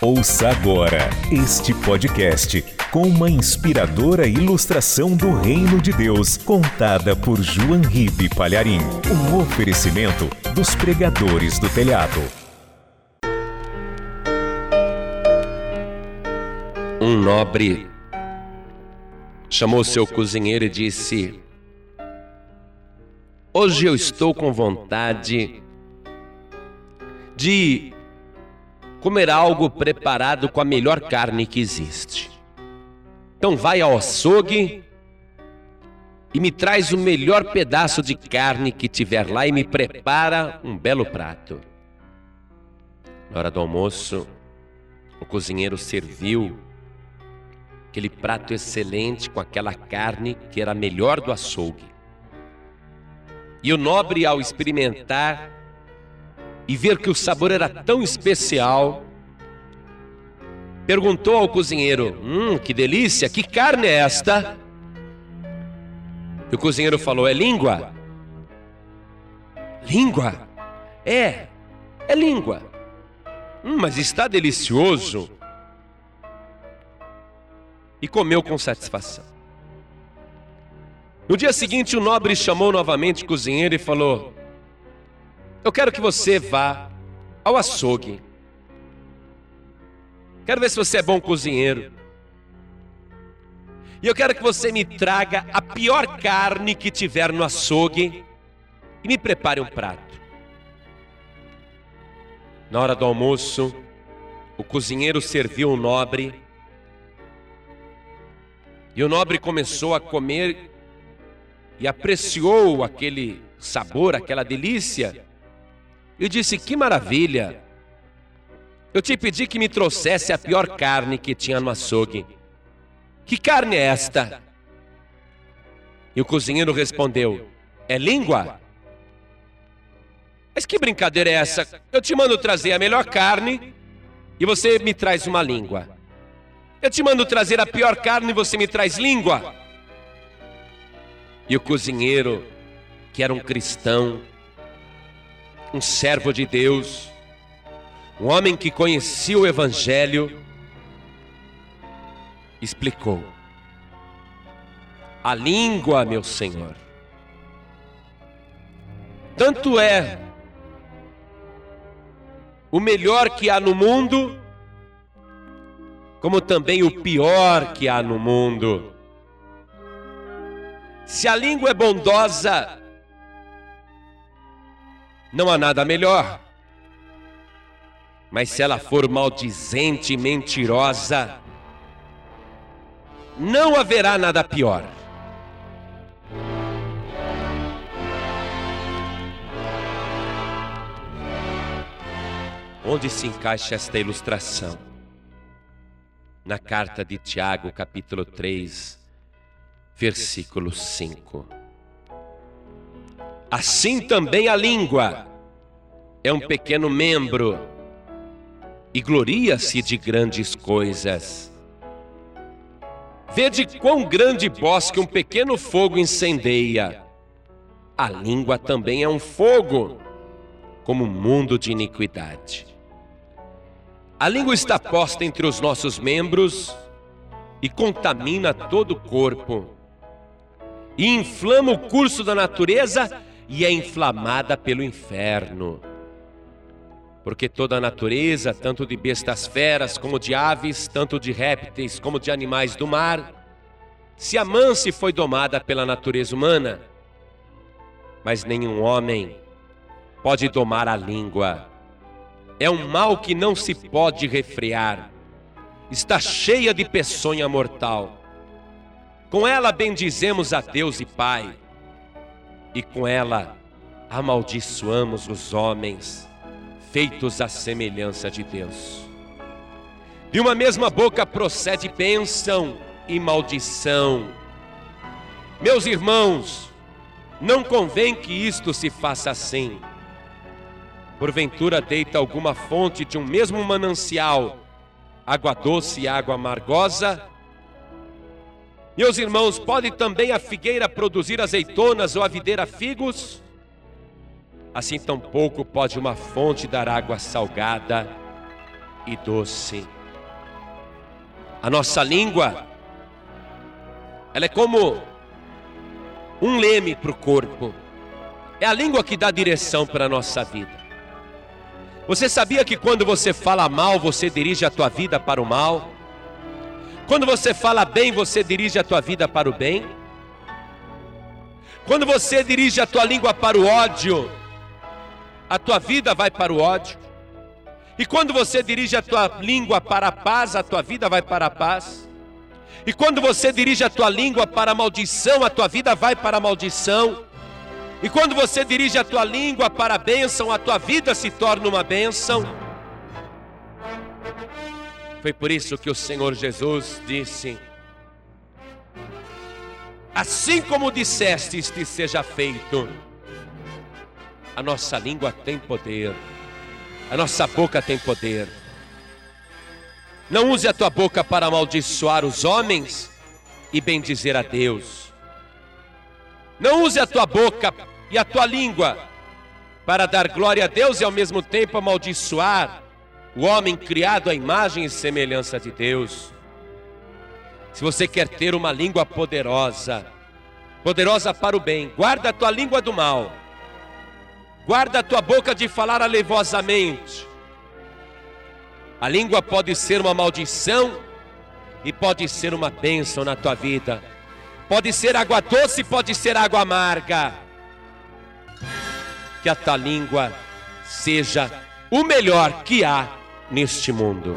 Ouça agora este podcast com uma inspiradora ilustração do Reino de Deus, contada por João Ribe Palharim. Um oferecimento dos pregadores do telhado. Um nobre chamou seu cozinheiro e disse: Hoje eu estou com vontade de comer algo preparado com a melhor carne que existe. Então vai ao açougue e me traz o melhor pedaço de carne que tiver lá e me prepara um belo prato. Na hora do almoço, o cozinheiro serviu aquele prato excelente com aquela carne que era a melhor do açougue. E o nobre, ao experimentar e ver que o sabor era tão especial, perguntou ao cozinheiro: Hum, que delícia, que carne é esta? E o cozinheiro falou: É língua. Língua? É, é língua. Hum, mas está delicioso e comeu com satisfação. No dia seguinte, o nobre chamou novamente o cozinheiro e falou: Eu quero que você vá ao açougue. Quero ver se você é bom cozinheiro. E eu quero que você me traga a pior carne que tiver no açougue e me prepare um prato. Na hora do almoço, o cozinheiro serviu o nobre e o nobre começou a comer e apreciou aquele sabor, aquela delícia. E disse: Que maravilha! Eu te pedi que me trouxesse a pior carne que tinha no açougue. Que carne é esta? E o cozinheiro respondeu: É língua? Mas que brincadeira é essa? Eu te mando trazer a melhor carne e você me traz uma língua. Eu te mando trazer a pior carne e você me traz língua. E o cozinheiro, que era um cristão, um servo de Deus, um homem que conhecia o Evangelho, explicou: A língua, meu Senhor, tanto é o melhor que há no mundo, como também o pior que há no mundo. Se a língua é bondosa, não há nada melhor. Mas se ela for maldizente e mentirosa, não haverá nada pior. Onde se encaixa esta ilustração? na carta de Tiago, capítulo 3, versículo 5. Assim também a língua é um pequeno membro e gloria-se de grandes coisas. Vede quão grande bosque um pequeno fogo incendeia. A língua também é um fogo, como um mundo de iniquidade. A língua está posta entre os nossos membros e contamina todo o corpo. E inflama o curso da natureza e é inflamada pelo inferno. Porque toda a natureza, tanto de bestas feras como de aves, tanto de répteis como de animais do mar, se amansa e foi domada pela natureza humana. Mas nenhum homem pode domar a língua é um mal que não se pode refrear. Está cheia de peçonha mortal. Com ela bendizemos a Deus e Pai, e com ela amaldiçoamos os homens, feitos à semelhança de Deus. De uma mesma boca procede bênção e maldição. Meus irmãos, não convém que isto se faça assim. Porventura deita alguma fonte de um mesmo manancial, água doce e água amargosa? Meus irmãos, pode também a figueira produzir azeitonas ou a videira figos? Assim tampouco pode uma fonte dar água salgada e doce. A nossa língua, ela é como um leme para o corpo. É a língua que dá direção para a nossa vida. Você sabia que quando você fala mal, você dirige a tua vida para o mal? Quando você fala bem, você dirige a tua vida para o bem? Quando você dirige a tua língua para o ódio, a tua vida vai para o ódio. E quando você dirige a tua língua para a paz, a tua vida vai para a paz. E quando você dirige a tua língua para a maldição, a tua vida vai para a maldição. E quando você dirige a tua língua para a bênção, a tua vida se torna uma bênção. Foi por isso que o Senhor Jesus disse: Assim como disseste, te seja feito. A nossa língua tem poder, a nossa boca tem poder. Não use a tua boca para amaldiçoar os homens e bendizer a Deus. Não use a tua boca e a tua língua para dar glória a Deus e ao mesmo tempo amaldiçoar o homem criado à imagem e semelhança de Deus. Se você quer ter uma língua poderosa, poderosa para o bem, guarda a tua língua do mal Guarda a tua boca de falar alevosamente. A língua pode ser uma maldição e pode ser uma bênção na tua vida. Pode ser água doce, pode ser água amarga. Que a tua língua seja o melhor que há neste mundo.